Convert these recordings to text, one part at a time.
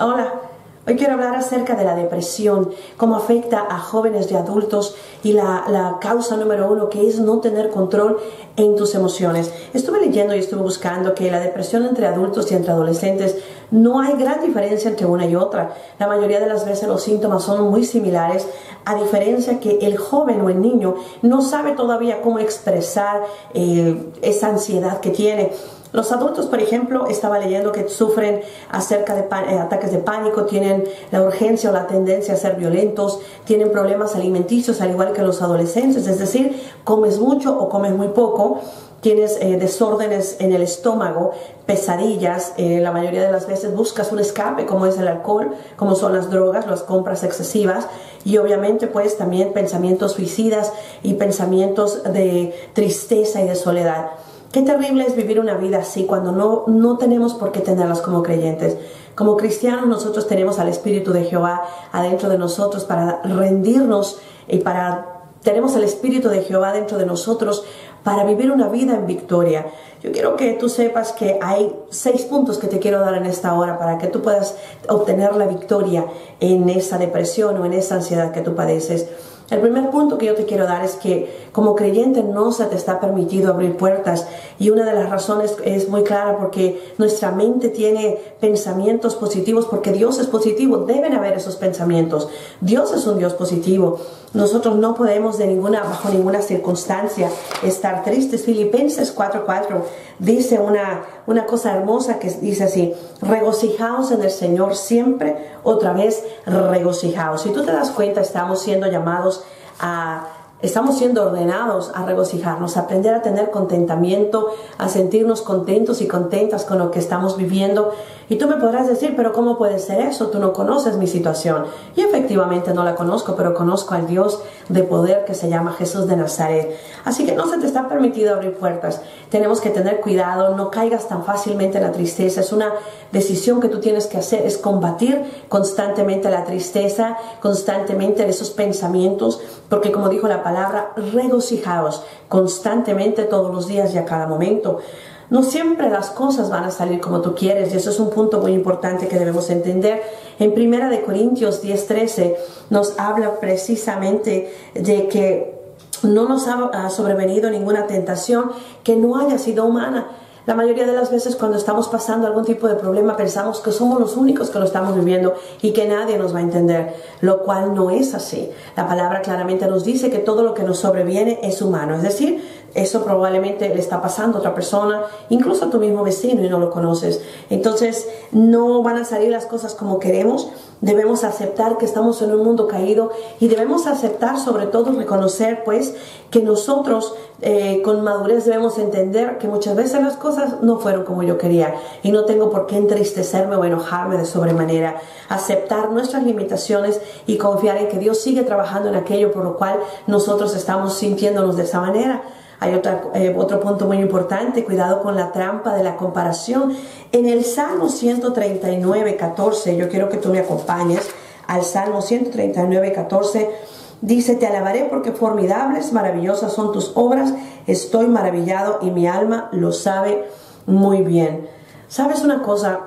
Hola, hoy quiero hablar acerca de la depresión, cómo afecta a jóvenes y adultos y la, causa número uno que es no tener control en tus emociones. Estuve leyendo y estuve buscando que la depresión entre adultos y entre adolescentes no hay gran diferencia entre una y otra. La mayoría de las veces los síntomas son muy similares, a diferencia que el joven o el niño no sabe todavía cómo expresar eh, esa ansiedad que tiene. Los adultos, por ejemplo, estaba leyendo que sufren acerca de eh, ataques de pánico, tienen la urgencia o la tendencia a ser violentos, tienen problemas alimenticios al igual que los adolescentes, es decir, comes mucho o comes muy poco, tienes eh, desórdenes en el estómago, pesadillas, eh, la mayoría de las veces buscas un escape como es el alcohol, como son las drogas, las compras excesivas y obviamente pues también pensamientos suicidas y pensamientos de tristeza y de soledad. Qué terrible es vivir una vida así cuando no, no tenemos por qué tenerlas como creyentes. Como cristianos nosotros tenemos al Espíritu de Jehová adentro de nosotros para rendirnos y para... Tenemos el Espíritu de Jehová dentro de nosotros para vivir una vida en victoria. Yo quiero que tú sepas que hay seis puntos que te quiero dar en esta hora para que tú puedas obtener la victoria en esa depresión o en esa ansiedad que tú padeces. El primer punto que yo te quiero dar es que como creyente no se te está permitido abrir puertas y una de las razones es muy clara porque nuestra mente tiene pensamientos positivos porque Dios es positivo, deben haber esos pensamientos. Dios es un Dios positivo. Nosotros no podemos de ninguna bajo ninguna circunstancia estar tristes. Filipenses 4:4 dice una una cosa hermosa que dice así, regocijaos en el Señor siempre, otra vez regocijaos. Si tú te das cuenta, estamos siendo llamados a Estamos siendo ordenados a regocijarnos, a aprender a tener contentamiento, a sentirnos contentos y contentas con lo que estamos viviendo. Y tú me podrás decir, pero ¿cómo puede ser eso? Tú no conoces mi situación. Y efectivamente no la conozco, pero conozco al Dios de poder que se llama Jesús de Nazaret. Así que no se te está permitido abrir puertas. Tenemos que tener cuidado, no caigas tan fácilmente en la tristeza. Es una decisión que tú tienes que hacer, es combatir constantemente la tristeza, constantemente esos pensamientos, porque como dijo la palabra, regocijaos constantemente todos los días y a cada momento. No siempre las cosas van a salir como tú quieres y eso es un punto muy importante que debemos entender. En Primera de Corintios 10:13 nos habla precisamente de que no nos ha sobrevenido ninguna tentación que no haya sido humana la mayoría de las veces cuando estamos pasando algún tipo de problema pensamos que somos los únicos que lo estamos viviendo y que nadie nos va a entender, lo cual no es así. La palabra claramente nos dice que todo lo que nos sobreviene es humano, es decir, eso probablemente le está pasando a otra persona, incluso a tu mismo vecino y no lo conoces. Entonces, no van a salir las cosas como queremos. Debemos aceptar que estamos en un mundo caído y debemos aceptar, sobre todo, reconocer, pues, que nosotros eh, con madurez debemos entender que muchas veces las cosas no fueron como yo quería y no tengo por qué entristecerme o enojarme de sobremanera. Aceptar nuestras limitaciones y confiar en que Dios sigue trabajando en aquello por lo cual nosotros estamos sintiéndonos de esa manera. Hay otra, eh, otro punto muy importante, cuidado con la trampa de la comparación. En el Salmo 139, 14, yo quiero que tú me acompañes al Salmo 139, 14. Dice, te alabaré porque formidables, maravillosas son tus obras, estoy maravillado y mi alma lo sabe muy bien. ¿Sabes una cosa?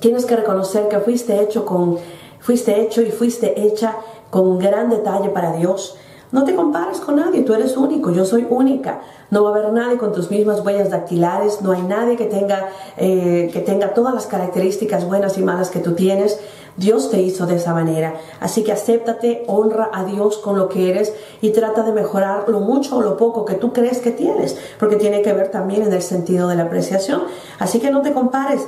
Tienes que reconocer que fuiste hecho con fuiste hecho y fuiste hecha con gran detalle para Dios. No te compares con nadie, tú eres único, yo soy única. No va a haber nadie con tus mismas huellas dactilares, no hay nadie que tenga, eh, que tenga todas las características buenas y malas que tú tienes. Dios te hizo de esa manera. Así que acéptate, honra a Dios con lo que eres y trata de mejorar lo mucho o lo poco que tú crees que tienes, porque tiene que ver también en el sentido de la apreciación. Así que no te compares.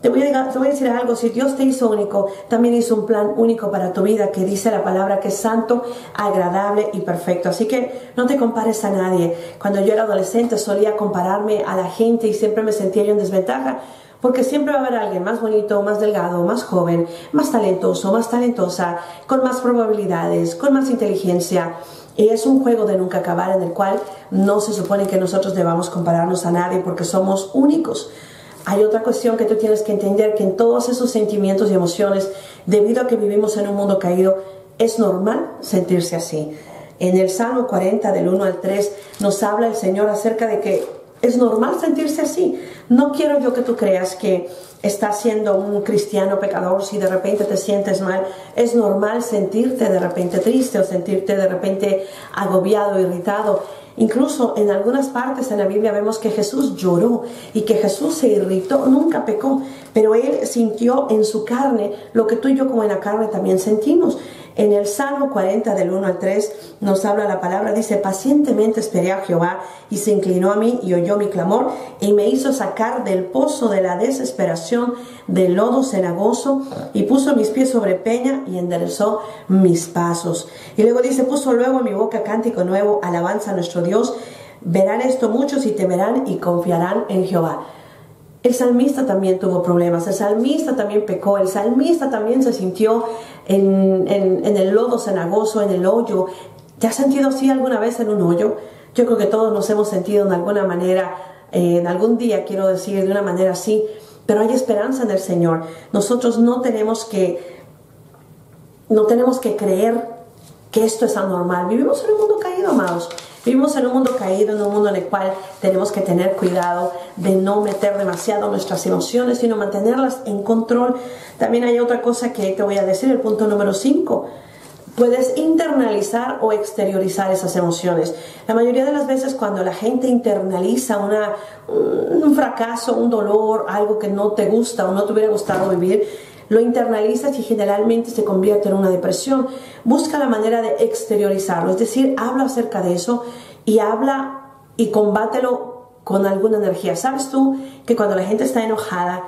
Te voy, a, decir algo, si Dios te hizo único, también hizo un plan único para tu vida que dice la palabra que es santo, agradable y perfecto. Así que no te compares a nadie. Cuando yo era adolescente solía compararme a la gente y siempre me sentía yo en desventaja. Porque siempre va a haber alguien más bonito, más delgado, más joven, más talentoso, más talentosa, con más probabilidades, con más inteligencia. Y es un juego de nunca acabar en el cual no se supone que nosotros debamos compararnos a nadie porque somos únicos. Hay otra cuestión que tú tienes que entender, que en todos esos sentimientos y emociones, debido a que vivimos en un mundo caído, es normal sentirse así. En el Salmo 40, del 1 al 3, nos habla el Señor acerca de que Es normal sentirse así. No quiero yo que tú creas que estás siendo un cristiano pecador si de repente te sientes mal. Es normal sentirte de repente triste o sentirte de repente agobiado, irritado. Incluso en algunas partes en la Biblia vemos que Jesús lloró y que Jesús se irritó, nunca pecó, pero él sintió en su carne lo que tú y yo como en la carne también sentimos. En el Salmo 40 del 1 al 3 nos habla la palabra, dice, pacientemente esperé a Jehová y se inclinó a mí y oyó mi clamor y me hizo sacar del pozo de la desesperación, del lodo cenagoso y puso mis pies sobre peña y enderezó mis pasos. Y luego dice, puso luego en mi boca cántico nuevo, alabanza a nuestro Dios. Verán esto muchos y temerán y confiarán en Jehová. El salmista también tuvo problemas, el salmista también pecó, el salmista también se sintió en, el lodo cenagoso, en el hoyo. ¿Te has sentido así alguna vez en un hoyo? Yo creo que todos nos hemos sentido en alguna manera, en algún día quiero decir, de una manera así, pero hay esperanza en el Señor. Nosotros no tenemos que, no tenemos que creer que esto es anormal. Vivimos en un mundo caído, amados. Vivimos en un mundo caído, en un mundo en el cual tenemos que tener cuidado de no meter demasiado nuestras emociones, sino mantenerlas en control. También hay otra cosa que te voy a decir, el punto número 5. Puedes internalizar o exteriorizar esas emociones. La mayoría de las veces cuando la gente internaliza una, un fracaso, un dolor, algo que no te gusta o no te hubiera gustado vivir, lo internalizas y generalmente se convierte en una depresión. Busca la manera de exteriorizarlo, es decir, habla acerca de eso y habla y combátelo con alguna energía. ¿Sabes tú que cuando la gente está enojada,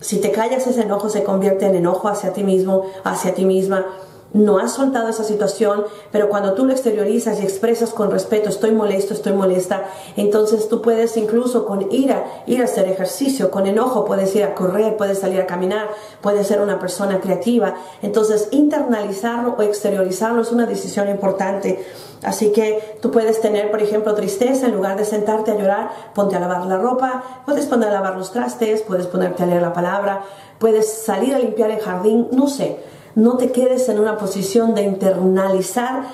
si te callas ese enojo se convierte en enojo hacia ti mismo, hacia ti misma? No has soltado esa situación, pero cuando tú lo exteriorizas y expresas con respeto, estoy molesto, estoy molesta, entonces tú puedes incluso con ira ir a hacer ejercicio, con enojo puedes ir a correr, puedes salir a caminar, puedes ser una persona creativa. Entonces internalizarlo o exteriorizarlo es una decisión importante. Así que tú puedes tener, por ejemplo, tristeza, en lugar de sentarte a llorar, ponte a lavar la ropa, puedes poner a lavar los trastes, puedes ponerte a leer la palabra, puedes salir a limpiar el jardín, no sé no te quedes en una posición de internalizar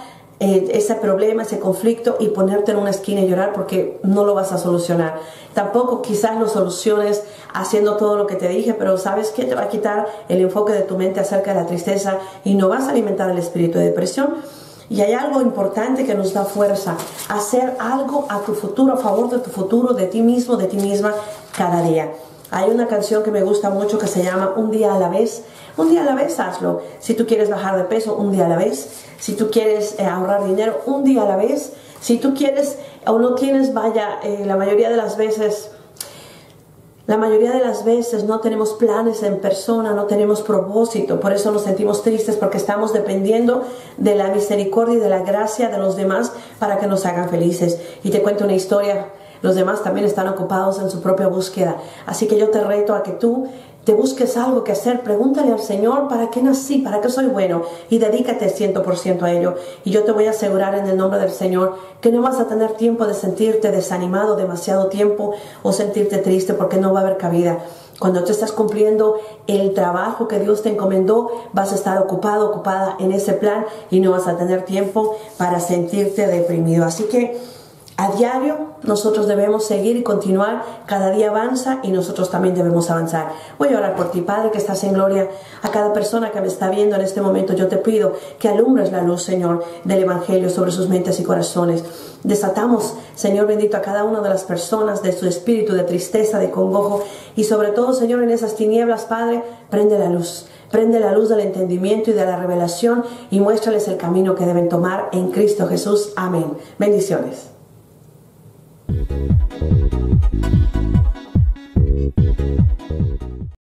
eh, ese problema, ese conflicto y ponerte en una esquina y llorar porque no lo vas a solucionar. Tampoco quizás lo soluciones haciendo todo lo que te dije, pero sabes que te va a quitar el enfoque de tu mente acerca de la tristeza y no vas a alimentar el espíritu de depresión. Y hay algo importante que nos da fuerza, hacer algo a tu futuro, a favor de tu futuro, de ti mismo, de ti misma, cada día. Hay una canción que me gusta mucho que se llama Un día a la vez. Un día a la vez hazlo. Si tú quieres bajar de peso, un día a la vez. Si tú quieres eh, ahorrar dinero, un día a la vez. Si tú quieres o no tienes, vaya, eh, la mayoría de las veces, la mayoría de las veces no tenemos planes en persona, no tenemos propósito. Por eso nos sentimos tristes porque estamos dependiendo de la misericordia y de la gracia de los demás para que nos hagan felices. Y te cuento una historia los demás también están ocupados en su propia búsqueda. Así que yo te reto a que tú busques algo que hacer, pregúntale al Señor para qué nací, para qué soy bueno y dedícate 100% a ello. Y yo te voy a asegurar en el nombre del Señor que no vas a tener tiempo de sentirte desanimado demasiado tiempo o sentirte triste porque no va a haber cabida. Cuando tú estás cumpliendo el trabajo que Dios te encomendó, vas a estar ocupado, ocupada en ese plan y no vas a tener tiempo para sentirte deprimido. Así que a diario nosotros debemos seguir y continuar, cada día avanza y nosotros también debemos avanzar. Voy a orar por ti, Padre, que estás en gloria. A cada persona que me está viendo en este momento, yo te pido que alumbres la luz, Señor, del Evangelio sobre sus mentes y corazones. Desatamos, Señor bendito, a cada una de las personas de su espíritu de tristeza, de congojo y sobre todo, Señor, en esas tinieblas, Padre, prende la luz. Prende la luz del entendimiento y de la revelación y muéstrales el camino que deben tomar en Cristo Jesús. Amén. Bendiciones. Thank you.